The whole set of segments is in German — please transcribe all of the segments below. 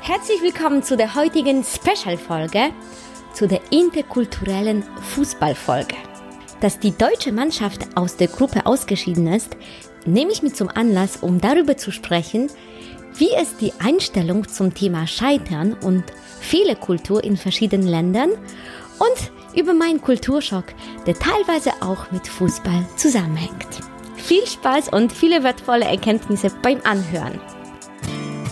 Herzlich willkommen zu der heutigen Special-Folge, zu der interkulturellen Fußballfolge. Dass die deutsche Mannschaft aus der Gruppe ausgeschieden ist, nehme ich mir zum Anlass, um darüber zu sprechen, wie es die Einstellung zum Thema Scheitern und Fehlerkultur in verschiedenen Ländern und über meinen Kulturschock, der teilweise auch mit Fußball zusammenhängt. Viel Spaß und viele wertvolle Erkenntnisse beim Anhören.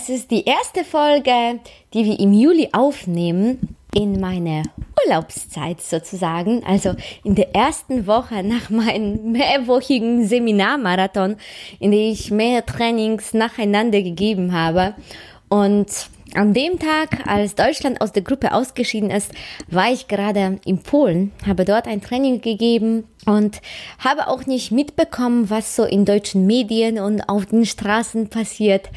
Es ist die erste Folge, die wir im Juli aufnehmen, in meiner Urlaubszeit sozusagen, also in der ersten Woche nach meinem mehrwöchigen Seminarmarathon, in dem ich mehr Trainings nacheinander gegeben habe. Und an dem Tag, als Deutschland aus der Gruppe ausgeschieden ist, war ich gerade in Polen, habe dort ein Training gegeben und habe auch nicht mitbekommen, was so in deutschen Medien und auf den Straßen passiert,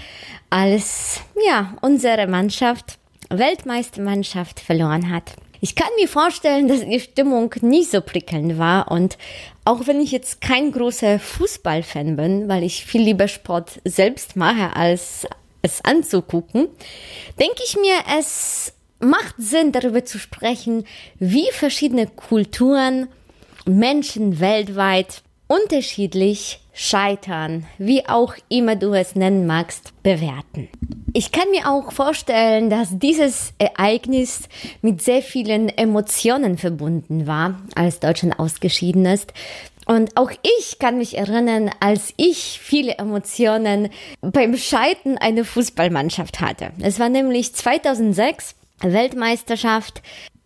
als ja, unsere Mannschaft, Weltmeistermannschaft verloren hat. Ich kann mir vorstellen, dass die Stimmung nicht so prickelnd war und auch wenn ich jetzt kein großer Fußballfan bin, weil ich viel lieber Sport selbst mache, als es anzugucken, denke ich mir, es macht Sinn, darüber zu sprechen, wie verschiedene Kulturen, Menschen weltweit unterschiedlich scheitern, wie auch immer du es nennen magst, bewerten. Ich kann mir auch vorstellen, dass dieses Ereignis mit sehr vielen Emotionen verbunden war, als Deutschland ausgeschieden ist. Und auch ich kann mich erinnern, als ich viele Emotionen beim Scheiden einer Fußballmannschaft hatte. Es war nämlich 2006 Weltmeisterschaft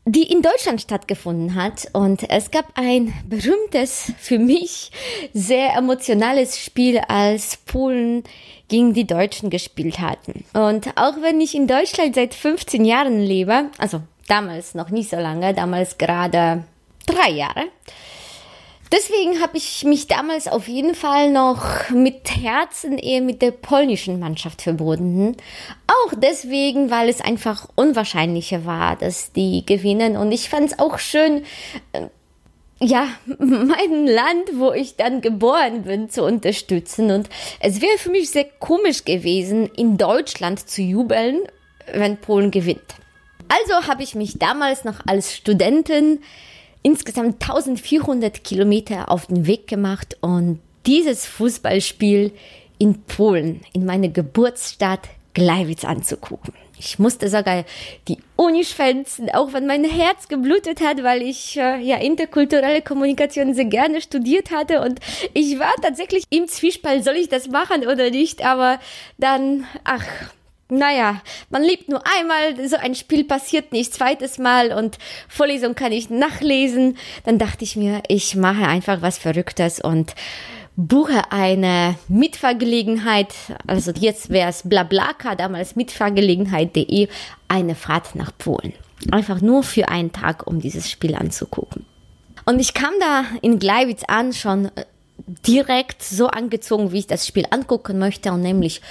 die in Deutschland stattgefunden hat. Und es gab ein berühmtes, für mich sehr emotionales Spiel, als Polen gegen die Deutschen gespielt hatten. Und auch wenn ich in Deutschland seit 15 Jahren lebe, also damals noch nicht so lange, damals gerade drei Jahre, Deswegen habe ich mich damals auf jeden Fall noch mit Herzen eher mit der polnischen Mannschaft verbunden. Auch deswegen, weil es einfach unwahrscheinlicher war, dass die gewinnen. Und ich fand es auch schön, äh, ja, mein Land, wo ich dann geboren bin, zu unterstützen. Und es wäre für mich sehr komisch gewesen, in Deutschland zu jubeln, wenn Polen gewinnt. Also habe ich mich damals noch als Studentin insgesamt 1400 Kilometer auf den Weg gemacht und dieses Fußballspiel in Polen, in meine Geburtsstadt Gleiwitz anzugucken. Ich musste sogar die Uni schwänzen, auch wenn mein Herz geblutet hat, weil ich äh, ja interkulturelle Kommunikation sehr gerne studiert hatte und ich war tatsächlich im Zwiespalt, soll ich das machen oder nicht, aber dann, ach, naja, man lebt nur einmal, so ein Spiel passiert nicht zweites Mal und Vorlesung kann ich nachlesen. Dann dachte ich mir, ich mache einfach was Verrücktes und buche eine Mitfahrgelegenheit, also jetzt wäre es Blablaka, damals Mitfahrgelegenheit.de, eine Fahrt nach Polen. Einfach nur für einen Tag, um dieses Spiel anzugucken. Und ich kam da in Gleiwitz an, schon äh, direkt so angezogen, wie ich das Spiel angucken möchte, und nämlich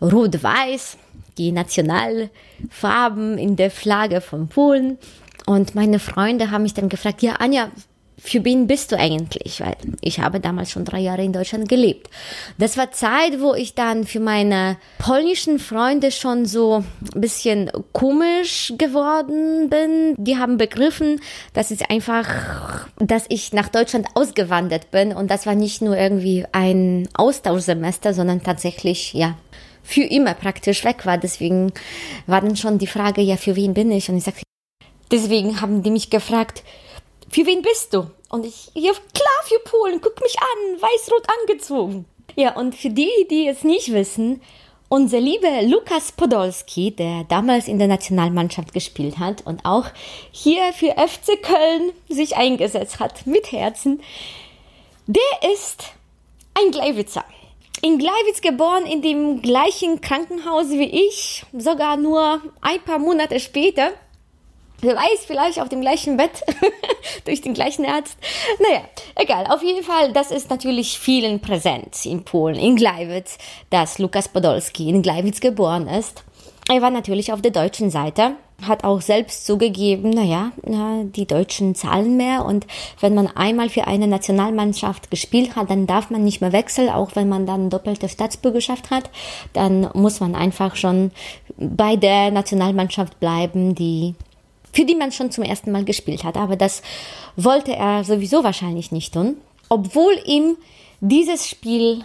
rot-weiß, die Nationalfarben in der Flagge von Polen. Und meine Freunde haben mich dann gefragt, ja, Anja, für wen bist du eigentlich? Weil ich habe damals schon drei Jahre in Deutschland gelebt. Das war Zeit, wo ich dann für meine polnischen Freunde schon so ein bisschen komisch geworden bin. Die haben begriffen, dass es einfach, dass ich nach Deutschland ausgewandert bin. Und das war nicht nur irgendwie ein Austauschsemester, sondern tatsächlich, ja, für immer praktisch weg war. Deswegen war dann schon die Frage, ja, für wen bin ich? Und ich sagte, deswegen haben die mich gefragt, für wen bist du? Und ich, ja, klar, für Polen, guck mich an, weiß-rot angezogen. Ja, und für die, die es nicht wissen, unser lieber Lukas Podolski, der damals in der Nationalmannschaft gespielt hat und auch hier für FC Köln sich eingesetzt hat, mit Herzen, der ist ein Gleiwitzer. In Gleiwitz geboren, in dem gleichen Krankenhaus wie ich, sogar nur ein paar Monate später. Wer weiß, vielleicht auf dem gleichen Bett, durch den gleichen Arzt. Naja, egal. Auf jeden Fall, das ist natürlich vielen präsent in Polen, in Gleiwitz, dass Lukas Podolski in Gleiwitz geboren ist. Er war natürlich auf der deutschen Seite, hat auch selbst zugegeben, naja, die Deutschen zahlen mehr und wenn man einmal für eine Nationalmannschaft gespielt hat, dann darf man nicht mehr wechseln, auch wenn man dann doppelte Staatsbürgerschaft hat, dann muss man einfach schon bei der Nationalmannschaft bleiben, die für die man schon zum ersten Mal gespielt hat. Aber das wollte er sowieso wahrscheinlich nicht tun, obwohl ihm dieses Spiel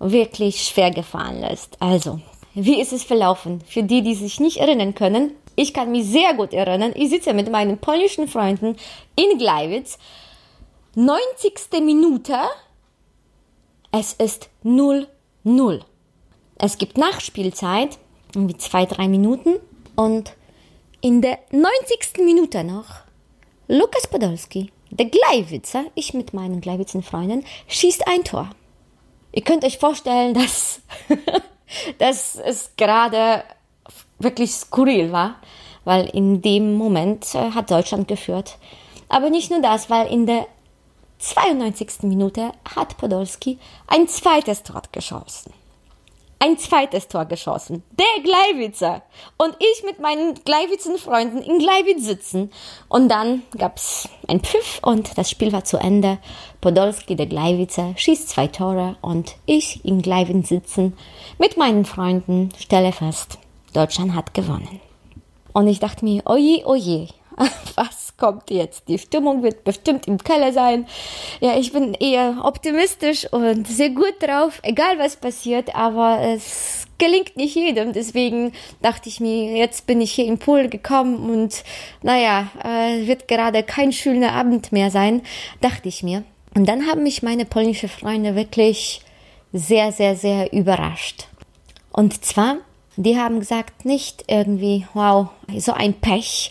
wirklich schwer gefallen ist. Also, wie ist es verlaufen? Für die, die sich nicht erinnern können, ich kann mich sehr gut erinnern. Ich sitze mit meinen polnischen Freunden in Gleiwitz. 90. Minute. Es ist 0-0. Es gibt Nachspielzeit, irgendwie zwei, drei Minuten. Und in der 90. Minute noch, Lukas Podolski, der Gleiwitzer, ich mit meinen Gleiwitzer Freunden, schießt ein Tor. Ihr könnt euch vorstellen, dass dass es gerade wirklich skurril war, weil in dem Moment äh, hat Deutschland geführt. Aber nicht nur das, weil in der 92. Minute hat Podolski ein zweites Tor geschossen ein zweites Tor geschossen. Der Gleiwitzer. Und ich mit meinen Gleiwitzen Freunden in Gleiwitz sitzen. Und dann gab's ein Pfiff und das Spiel war zu Ende. Podolski, der Gleiwitzer, schießt zwei Tore und ich in Gleiwitz sitzen mit meinen Freunden stelle fest, Deutschland hat gewonnen. Und ich dachte mir, oje, oje, was kommt jetzt? Die Stimmung wird bestimmt im Keller sein. Ja, ich bin eher optimistisch und sehr gut drauf, egal was passiert, aber es gelingt nicht jedem. Deswegen dachte ich mir, jetzt bin ich hier im Pool gekommen und naja, äh, wird gerade kein schöner Abend mehr sein, dachte ich mir. Und dann haben mich meine polnischen Freunde wirklich sehr, sehr, sehr überrascht. Und zwar, die haben gesagt, nicht irgendwie, wow, so ein Pech,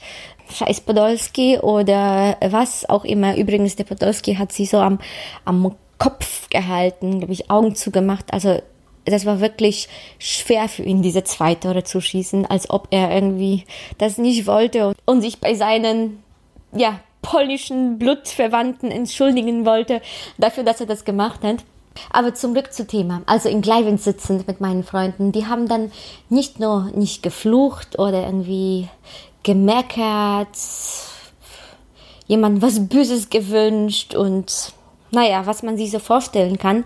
scheiß Podolski oder was auch immer. Übrigens, der Podolski hat sie so am, am Kopf gehalten, glaube ich, Augen zugemacht. Also das war wirklich schwer für ihn, diese zwei Tore zu schießen, als ob er irgendwie das nicht wollte und, sich bei seinen, ja, polnischen Blutverwandten entschuldigen wollte dafür, dass er das gemacht hat. Aber zum Glück zu Thema. Also in Gleiwin sitzend mit meinen Freunden, die haben dann nicht nur nicht geflucht oder irgendwie gemeckert, jemand was Böses gewünscht und naja, was man sich so vorstellen kann,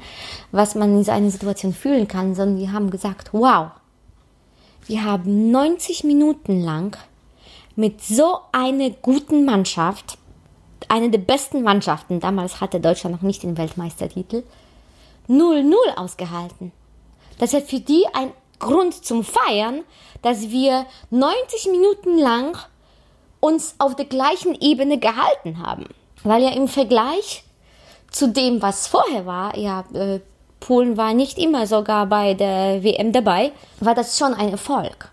was man in so einer Situation fühlen kann, sondern die haben gesagt, wow, wir haben 90 Minuten lang mit so einer guten Mannschaft, eine der besten Mannschaften, damals hatte Deutschland noch nicht den Weltmeistertitel, 0-0 ausgehalten. Das ist für die ein Grund zum Feiern, dass wir 90 Minuten lang uns auf der gleichen Ebene gehalten haben. Weil ja im Vergleich zu dem, was vorher war, ja, äh, Polen war nicht immer sogar bei der WM dabei, war das schon ein Erfolg.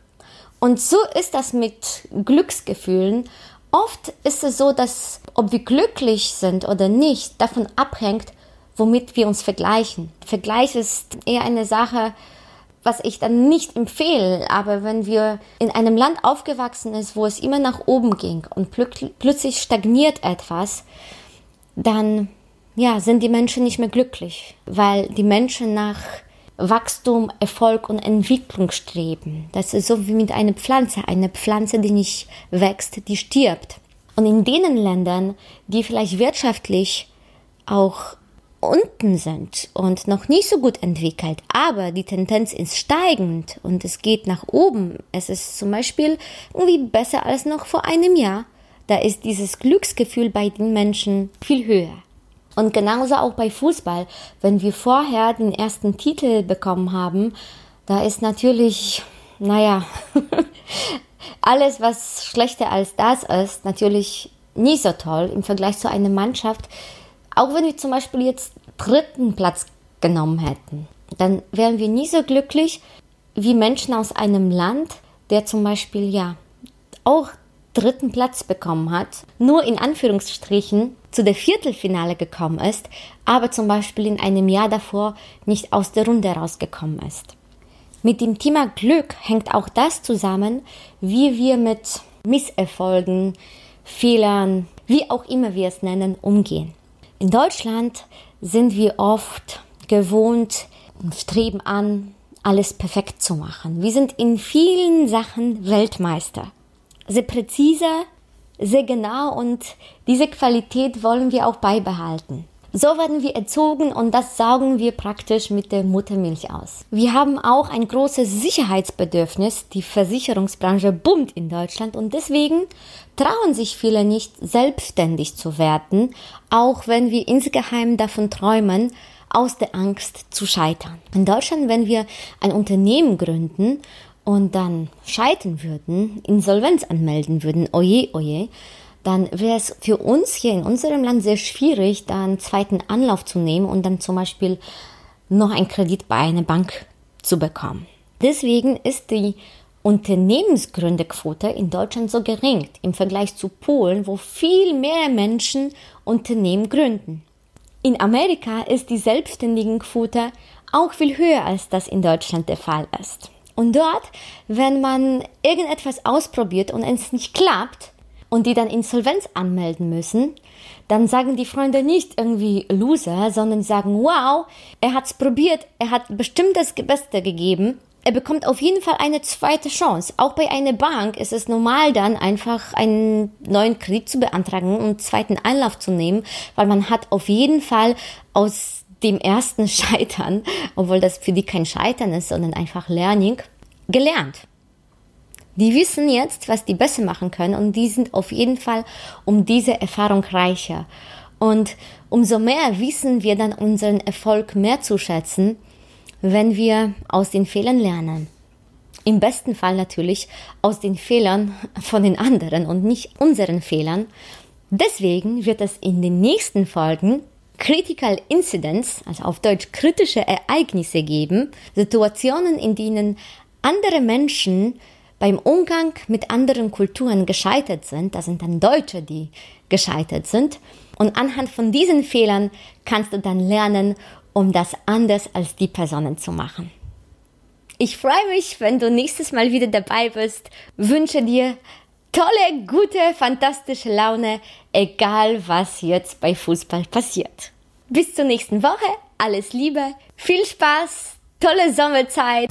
Und so ist das mit Glücksgefühlen. Oft ist es so, dass ob wir glücklich sind oder nicht, davon abhängt, womit wir uns vergleichen. Vergleich ist eher eine Sache, was ich dann nicht empfehle, aber wenn wir in einem Land aufgewachsen ist, wo es immer nach oben ging und plö plötzlich stagniert etwas, dann ja, sind die Menschen nicht mehr glücklich, weil die Menschen nach Wachstum, Erfolg und Entwicklung streben. Das ist so wie mit einer Pflanze. Eine Pflanze, die nicht wächst, die stirbt. Und in den Ländern, die vielleicht wirtschaftlich auch unten sind und noch nicht so gut entwickelt, aber die Tendenz ist steigend und es geht nach oben. Es ist zum Beispiel irgendwie besser als noch vor einem Jahr. Da ist dieses Glücksgefühl bei den Menschen viel höher. Und genauso auch bei Fußball. Wenn wir vorher den ersten Titel bekommen haben, da ist natürlich, naja, alles, was schlechter als das ist, natürlich nicht so toll im Vergleich zu einer Mannschaft, auch wenn wir zum Beispiel jetzt dritten Platz genommen hätten, dann wären wir nie so glücklich wie Menschen aus einem Land, der zum Beispiel ja auch dritten Platz bekommen hat, nur in Anführungsstrichen zu der Viertelfinale gekommen ist, aber zum Beispiel in einem Jahr davor nicht aus der Runde rausgekommen ist. Mit dem Thema Glück hängt auch das zusammen, wie wir mit Misserfolgen, Fehlern, wie auch immer wir es nennen, umgehen. In Deutschland sind wir oft gewohnt und streben an, alles perfekt zu machen. Wir sind in vielen Sachen Weltmeister. Sehr präzise, sehr genau und diese Qualität wollen wir auch beibehalten. So werden wir erzogen und das saugen wir praktisch mit der Muttermilch aus. Wir haben auch ein großes Sicherheitsbedürfnis. Die Versicherungsbranche boomt in Deutschland und deswegen trauen sich viele nicht, selbstständig zu werden, auch wenn wir insgeheim davon träumen, aus der Angst zu scheitern. In Deutschland, wenn wir ein Unternehmen gründen und dann scheitern würden, Insolvenz anmelden würden, oje, oje, dann wäre es für uns hier in unserem Land sehr schwierig, da einen zweiten Anlauf zu nehmen und dann zum Beispiel noch einen Kredit bei einer Bank zu bekommen. Deswegen ist die Unternehmensgründerquote in Deutschland so gering im Vergleich zu Polen, wo viel mehr Menschen Unternehmen gründen. In Amerika ist die Selbstständigenquote auch viel höher als das in Deutschland der Fall ist. Und dort, wenn man irgendetwas ausprobiert und es nicht klappt, und die dann Insolvenz anmelden müssen, dann sagen die Freunde nicht irgendwie Loser, sondern sagen, wow, er hat's probiert, er hat bestimmt das Beste gegeben. Er bekommt auf jeden Fall eine zweite Chance. Auch bei einer Bank ist es normal dann einfach einen neuen Kredit zu beantragen und einen zweiten Einlauf zu nehmen, weil man hat auf jeden Fall aus dem ersten Scheitern, obwohl das für die kein Scheitern ist, sondern einfach Learning, gelernt. Die wissen jetzt, was die besser machen können und die sind auf jeden Fall um diese Erfahrung reicher. Und umso mehr wissen wir dann unseren Erfolg mehr zu schätzen, wenn wir aus den Fehlern lernen. Im besten Fall natürlich aus den Fehlern von den anderen und nicht unseren Fehlern. Deswegen wird es in den nächsten Folgen Critical Incidents, also auf Deutsch kritische Ereignisse geben, Situationen, in denen andere Menschen beim Umgang mit anderen Kulturen gescheitert sind, das sind dann Deutsche, die gescheitert sind. Und anhand von diesen Fehlern kannst du dann lernen, um das anders als die Personen zu machen. Ich freue mich, wenn du nächstes Mal wieder dabei bist. Wünsche dir tolle, gute, fantastische Laune, egal was jetzt bei Fußball passiert. Bis zur nächsten Woche. Alles Liebe, viel Spaß, tolle Sommerzeit.